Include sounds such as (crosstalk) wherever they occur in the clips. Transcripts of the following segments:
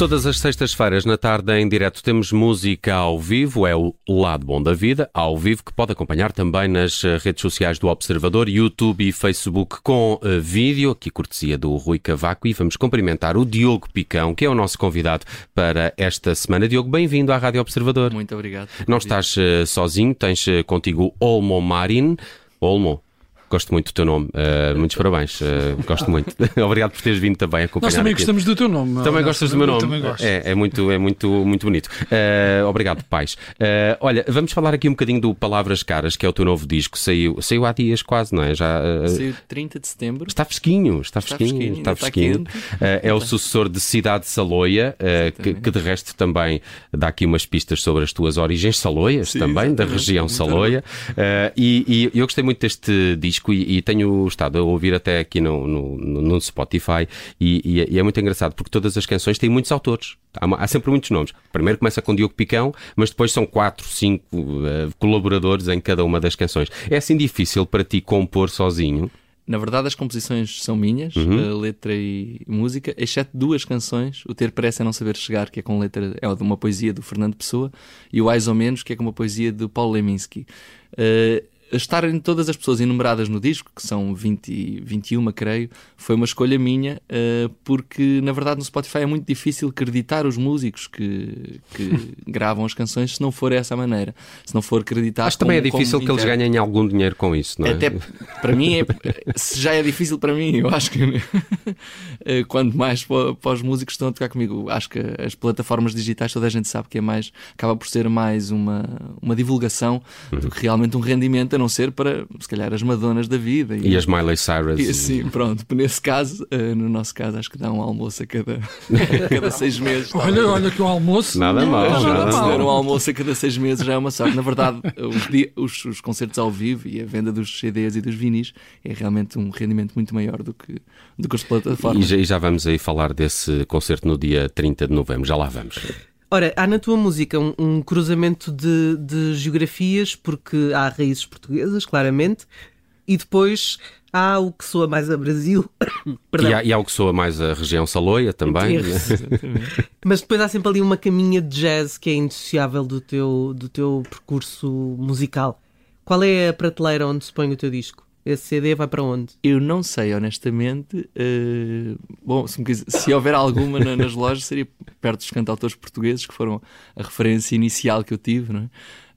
Todas as sextas-feiras, na tarde, em direto, temos música ao vivo, é o Lado Bom da Vida, ao vivo, que pode acompanhar também nas eh, redes sociais do Observador, YouTube e Facebook, com uh, vídeo, aqui cortesia do Rui Cavaco, e vamos cumprimentar o Diogo Picão, que é o nosso convidado para esta semana. Diogo, bem-vindo à Rádio Observador. Muito obrigado. Não estás uh, sozinho, tens uh, contigo Olmo Marin. Olmo, Gosto muito do teu nome. Uh, muitos parabéns. Uh, gosto muito. (laughs) Obrigado por teres vindo também acompanhar. Nós também aqui. gostamos do teu nome. Também gostas do meu nome? Também gosto. É, é muito, é muito, muito bonito. Uh, obrigado, pais. Uh, olha, vamos falar aqui um bocadinho do Palavras Caras, que é o teu novo disco. Saiu, saiu há dias quase, não é? Já, uh, Saiu 30 de setembro. Está fresquinho, está fresquinho, fresquinho, está está fresquinho. Uh, é o sucessor de Cidade de Saloia, uh, que, que de resto também dá aqui umas pistas sobre as tuas origens saloias Sim, também, da exatamente. região Muito Saloia. Uh, e, e eu gostei muito deste disco e, e tenho estado a ouvir até aqui no, no, no- Spotify e, e é- e é muito engraçado porque todas as canções têm muitos autores. Há, há sempre muitos nomes. Primeiro começa com Diogo Picão, mas depois são quatro, cinco uh, colaboradores em cada uma das canções. É assim difícil para ti compor sozinho? Na verdade, as composições são minhas, Uhum. a letra e música, exceto duas canções. O Ter Pressa é Não Saber Chegar, que é com letra, é uma poesia do Fernando Pessoa, e o Mais ou Menos, que é com uma poesia do Paulo Leminski. Uh, estarem todas as pessoas enumeradas no disco, que são 20, e 21, creio, foi uma escolha minha, uh, porque na verdade no Spotify é muito difícil acreditar os músicos que, que (laughs) gravam as canções se não for essa maneira. Se não for acreditar. Acho que também é difícil que eles ganhem algum dinheiro com isso, não é? Até para mim, é, se já é difícil para mim, eu acho que (laughs) eh, quanto mais para, os músicos que estão a tocar comigo, acho que as plataformas digitais toda a gente sabe que é mais, acaba por ser mais uma, uma divulgação do que realmente um rendimento, não ser para se calhar as Madonas da vida. E as Miley Cyrus. E assim, pronto, nesse caso, eh, no nosso caso, acho que dá um almoço a cada, (laughs) a cada seis meses. Olha, olha que o almoço. Nada não mal, é nada nada mal. Um almoço a cada seis meses já é uma sorte. Na verdade, os, di- os- os concertos ao vivo e a venda dos CDs e dos vinis é realmente um rendimento muito maior do que, do que as E plataformas. já, e já vamos aí falar desse concerto no dia 30 de novembro. Já lá vamos. Ora, há na tua música um, um cruzamento de, de geografias, porque há raízes portuguesas, claramente, e depois há o que soa mais a Brasil. (coughs) E há, e há o que soa mais a região Saloia também. Erro. (laughs) Mas depois há sempre ali uma caminha de jazz que é indissociável do teu, do teu percurso musical. Qual é a prateleira onde se põe o teu disco? Esse CD vai para onde? Eu não sei, honestamente. eh, bom, se, me quis- se houver alguma na- nas lojas, seria perto dos cantautores portugueses, que foram a referência inicial que eu tive, não é?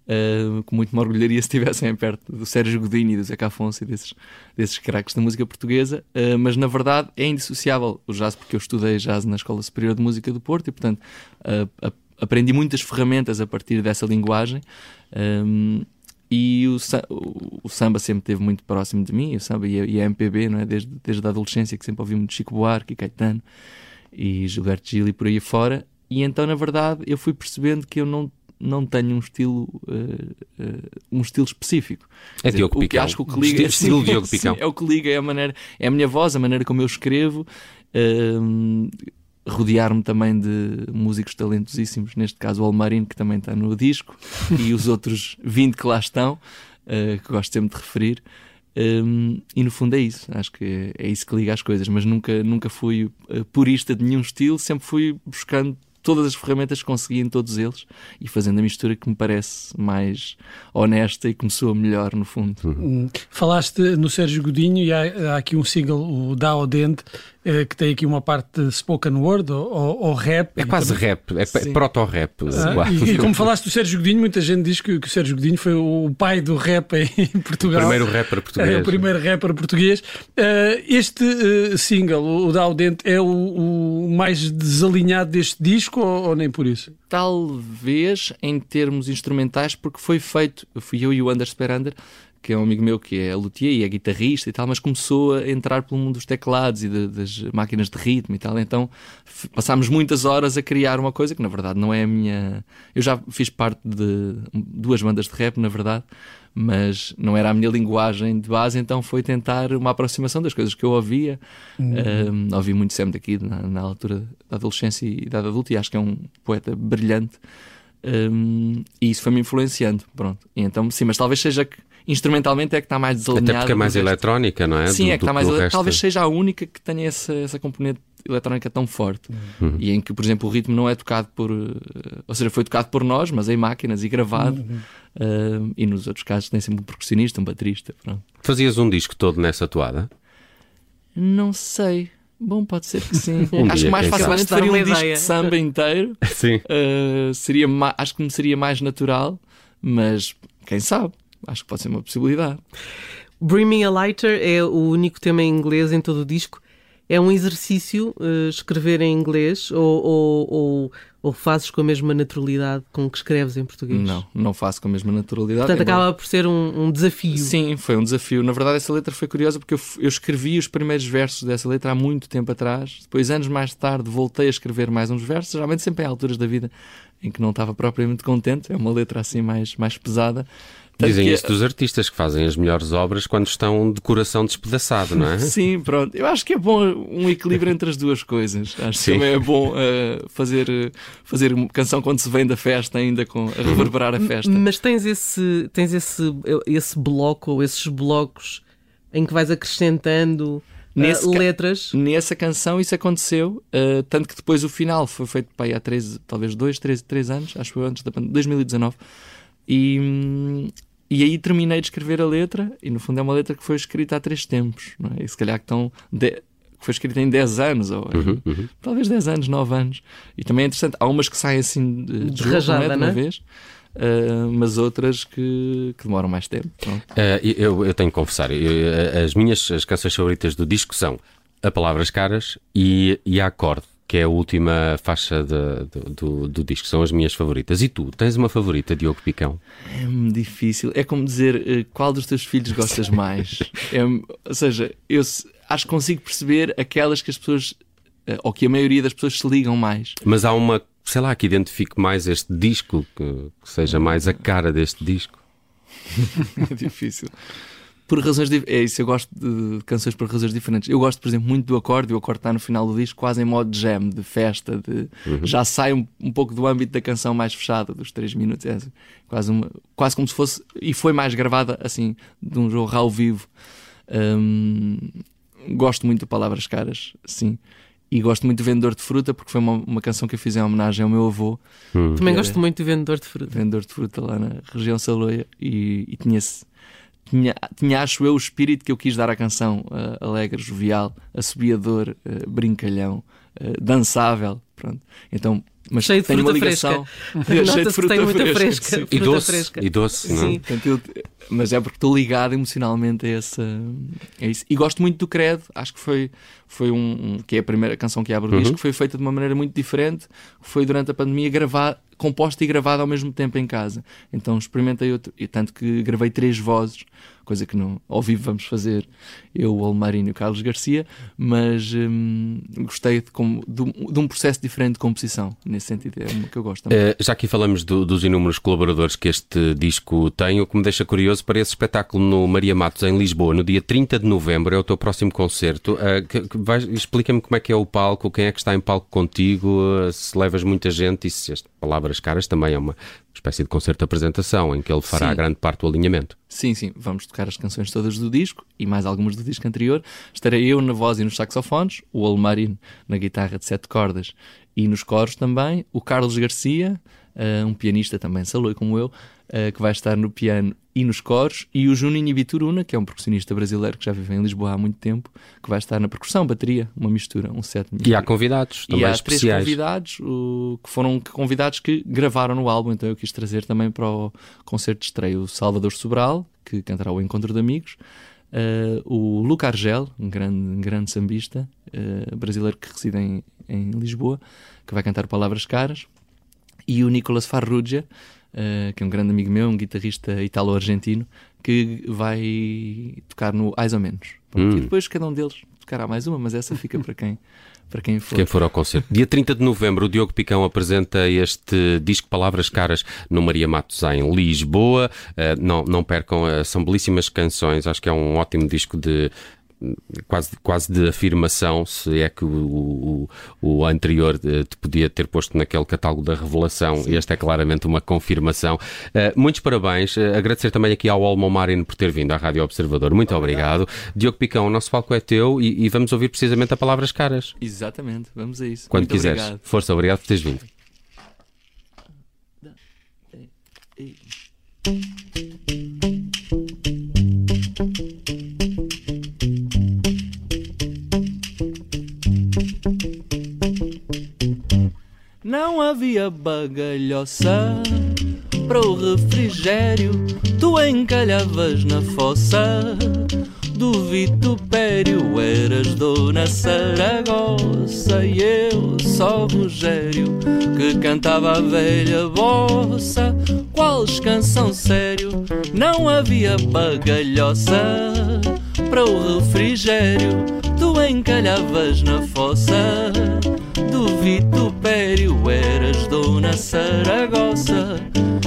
Eh, com muito me orgulharia se estivessem perto do Sérgio Godinho e do Zeca Afonso e desses, desses craques da música portuguesa, eh, mas na verdade é indissociável o jazz, porque eu estudei jazz na Escola Superior de Música do Porto e, portanto, a- aprendi muitas ferramentas a partir dessa linguagem. ehm, e o, o- o samba sempre esteve muito próximo de mim, o samba e a, e a MPB, não é? desde, desde a adolescência, que sempre ouvi muito Chico Buarque e Caetano e Gilberto Gil e por aí fora. E então, na verdade, eu fui percebendo que eu não, não tenho um estilo, eh, eh, um estilo específico. É Quer Diogo o que Picão. acho que o que liga Estilo- estilo Diogo Sim, Picão. é o que liga, é a maneira, é a minha voz, a maneira como eu escrevo. ehm, rodear-me também de músicos talentosíssimos, neste caso o Almarino, que também está no disco, (laughs) e os outros 20 que lá estão, eh, que gosto sempre de referir. Um, e no fundo é isso, acho que é isso que liga as coisas, mas nunca, nunca fui eh, purista de nenhum estilo, sempre fui buscando todas as ferramentas que consegui em todos eles e fazendo a mistura que me parece mais honesta e que me soa melhor no fundo. Hum, Falaste no Sérgio Godinho e há, há aqui um single, o Dá ao Dente, que tem aqui uma parte de spoken word ou, ou- rap. É quase rap, é, proto-rap. Ah, e, e como falaste do Sérgio Godinho, muita gente diz que, que o Sérgio Godinho foi o pai do rap em O (laughs) Portugal. primeiro rapper É português. o primeiro rapper português. Eh, este eh, single, o Dá ao Dente, é o, o mais desalinhado deste disco ou, ou nem por isso? Talvez em termos instrumentais, porque foi feito, fui eu e o Anders Sperander, que é um amigo meu que é luthier e é guitarrista e tal, mas começou a entrar pelo mundo dos teclados e de- das máquinas de ritmo e tal. Então passámos muitas horas a criar uma coisa que na verdade não é a minha. Eu já fiz parte de duas bandas de rap, na verdade, mas não era a minha linguagem de base, então foi tentar uma aproximação das coisas que eu ouvia. Um, ouvi muito Sam daqui na, na altura da adolescência e da idade adulta, e acho que é um poeta brilhante. Um, e isso foi-me influenciando. Pronto. E então, sim, mas talvez seja que instrumentalmente é que está mais desalinhado. Até porque é mais eletrónica, não é? Sim, Do- é que está mais. resto. Talvez seja a única que tenha essa, essa componente eletrónica tão forte e em que, por exemplo, o ritmo não é tocado por. eh, ou seja, foi tocado por nós, mas em máquinas e gravado. eh, e nos outros casos tem sempre um percussionista, um baterista. Pronto. Fazias um disco todo nessa toada? Não sei. Bom, pode ser que sim. (laughs) Um acho dia, que mais facilmente faria um disco de samba inteiro. (laughs) Sim. Uh, seria acho que me seria mais natural, mas quem sabe? Acho que pode ser uma possibilidade. Bring Me a Lighter é o único tema em inglês em todo o disco. É um exercício eh, escrever em inglês ou, ou, ou, ou fazes com a mesma naturalidade com que escreves em português? Não, não faço com a mesma naturalidade. Portanto, embora- acaba por ser um, um desafio. Sim, foi um desafio. Na verdade, essa letra foi curiosa porque eu, eu escrevi os primeiros versos dessa letra há muito tempo atrás. Depois, anos mais tarde, voltei a escrever mais uns versos, geralmente sempre em alturas da vida em que não estava propriamente contente. É uma letra assim mais, mais pesada. Tanto Dizem que- isso dos artistas que fazem as melhores obras quando estão de coração despedaçado, não é? (laughs) Sim, pronto. Eu acho que é bom um equilíbrio entre as duas coisas. Acho Sim. que também é bom eh, fazer, fazer uma canção quando se vem da festa, ainda com, a reverberar a festa. Mas tens esse, tens esse, esse bloco ou esses blocos em que vais acrescentando eh, Nesse ca- letras. Nessa canção isso aconteceu, eh, tanto que depois o final foi feito pá, aí há três, talvez dois, três, três anos, acho que foi antes da pandemia, 2019. E, e aí terminei de escrever a letra, e no fundo é uma letra que foi escrita há três tempos, não é? E se calhar que estão. de- que foi escrita em 10 anos, ou Uhum, uhum. talvez 10 anos, 9 anos. E também é interessante, há umas que saem assim de, de, jogo, rajada, não é? de não uma é? vez, eh, mas outras que, que demoram mais tempo. Eh, eu, eu tenho que confessar, eu- as minhas as canções favoritas do disco são A Palavras Caras e, e A Acorde, que é a última faixa de- do, do, do disco. São as minhas favoritas. E tu, tens uma favorita, Diogo Picão? É difícil. É como dizer eh, qual dos teus filhos gostas mais. (laughs) É, ou seja, eu acho que consigo perceber aquelas que as pessoas, eh, ou que a maioria das pessoas se ligam mais. Mas há uma, sei lá, que identifique mais este disco, que, que seja mais a cara deste disco. (laughs) É difícil. Por razões dif- É isso, eu gosto de canções por razões diferentes. Eu gosto, por exemplo, muito do acorde, e o acorde está no final do disco, quase em modo jam, de festa, de... já sai um, um pouco do âmbito da canção mais fechada, dos 3 minutos. É quase, uma... quase como se fosse. E foi mais gravada assim, de um jogo ao vivo. Hum, Gosto muito de Palavras Caras, sim. E gosto muito de Vendedor de Fruta, porque foi uma, uma canção que eu fiz em homenagem ao meu avô, Hum. Também gosto muito de vendedor de fruta. vendedor de fruta lá na região Saloia e, e tinha, -se, tinha, tinha, acho eu, o espírito que eu quis dar à canção uh, alegre, jovial, assobiador, uh, brincalhão, uh, dançável. Pronto. Então, mas Cheio de tem uma fruta ligação. fresca. (laughs) Cheio de Nota-se que tem muita fresca. sim. E Fruta doce, fresca. e doce, não é? Sim. Portanto, eu- mas é porque estou ligado emocionalmente a, essa, a isso. E gosto muito do Credo, acho que foi, foi um, um- que é a primeira canção que abre o Uhum. disco, foi feita de uma maneira muito diferente, foi durante a pandemia gravar, composta e gravada ao mesmo tempo em casa. Então experimentei outro, e tanto que gravei três vozes, coisa que não, ao vivo vamos fazer eu, o Almarinho e o Carlos Garcia, mas hum, gostei de, como- de um, de um processo diferente de composição, nesse sentido, é uma que eu gosto. Eh, já aqui falamos do- dos inúmeros colaboradores que este disco tem, o que me deixa curioso para esse espetáculo no Maria Matos, em Lisboa, no dia 30 de novembro, é o teu próximo concerto. Eh, que- Explica-me como é que é o palco, quem é que está em palco contigo, eh, se levas muita gente e se as palavras caras também é uma espécie de concerto de apresentação em que ele fará Sim. grande parte do alinhamento. Sim, sim, vamos tocar as canções todas do disco e mais algumas do disco anterior. Estarei eu na voz e nos saxofones, o Almarino na guitarra de sete cordas e nos coros também, o Carlos Garcia, eh, um pianista também saloi como eu, eh, que vai estar no piano e nos coros, e o Juninho Bituruna, que é um percussionista brasileiro que já vive em Lisboa há muito tempo, que vai estar na percussão, bateria, uma mistura, um set de E mistura. há convidados E também há três especiais. convidados o- que foram convidados que gravaram no álbum, então eu quis trazer também para o concerto de estreia o Salvador Sobral, que cantará o Encontro de Amigos, eh, o Luca Argel, um grande, um grande sambista eh, brasileiro que reside em, em Lisboa, que vai cantar Palavras Caras, e o Nicolas Farrugia, eh, que é um grande amigo meu, um guitarrista italo-argentino, que vai tocar no Mais ou Menos. Pronto, Hum. E depois cada um deles tocará mais uma, mas essa fica para quem, (laughs) para quem for. Quem for ao concerto. Dia 30 de novembro, o Diogo Picão apresenta este disco Palavras Caras no Maria Matos em Lisboa. Eh, não, não percam, eh, são belíssimas canções. Acho que é um ótimo disco de quase, quase de afirmação, se é que o, o, o anterior uh, te podia ter posto naquele catálogo da revelação. Sim. Este é claramente uma confirmação. Uh, muitos parabéns. Uh, agradecer também aqui ao Olmo Marino por ter vindo à Rádio Observador. Muito obrigado. obrigado. Diogo Picão, o nosso palco é teu e, e, vamos ouvir precisamente a palavras caras. Exatamente, vamos a isso. Quando Muito quiseres. Obrigado. Força, obrigado por teres vindo. Não havia bagalhoça para o refrigério, tu encalhavas na fossa. Do vitupério. Eras dona Saragossa. E eu só Rogério, que cantava a velha bossa, qual canção sério. Não havia bagalhoça para o refrigério, tu encalhavas na fossa vitupério eras dona Saragossa.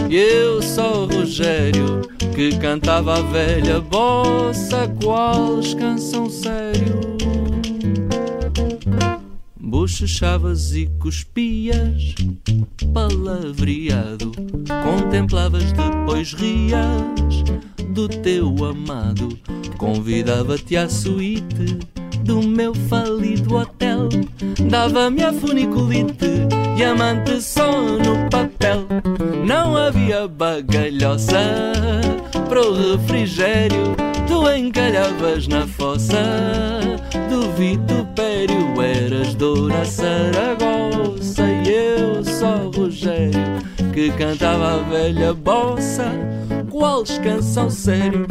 E eu só Rogério que cantava a velha bossa qual canção sério. Bochechavas e cuspias palavreado. Contemplavas depois rias do teu amado. Convidava-te à suíte do meu falido hotel. Dava-me a funiculite e amante só no papel. Não havia bagalhoça para o refrigério. Tu encalhavas na fossa do vitupério. Eras Dona Saragossa e eu só Rogério que cantava a velha bossa. Qual canção sério?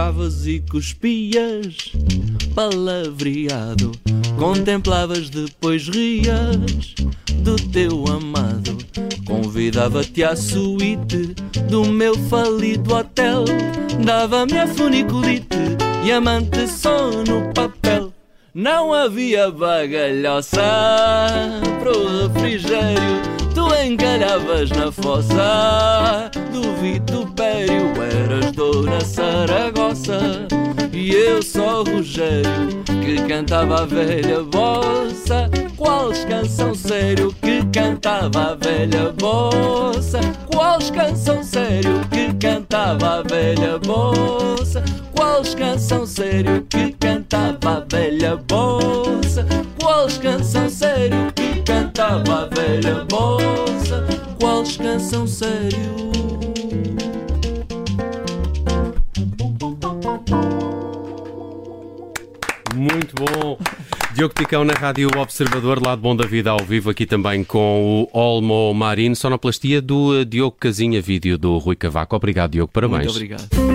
Bochechavas e cuspias, palavreado, contemplavas depois rias do teu amado, convidava-te à suíte do meu falido hotel, dava-me a funiculite e amante só no papel. Não havia bagalhoça pro refrigério, encalhavas na fossa do vitupério, eras dona Saragossa e eu só Rogério que cantava a velha bossa. Qual canção sério que cantava a velha bossa? Qual canção sério que cantava a velha bossa? Qual canção sério que cantava a velha bossa? Qual canção sério cantava a velha bossa? Qual canção sério? Muito bom. Diogo Picão na Rádio Observador, lá de Bom da Vida ao vivo, aqui também com o Olmo Marino, sonoplastia do Diogo Casinha, vídeo do Rui Cavaco. Obrigado, Diogo, parabéns. Muito obrigado.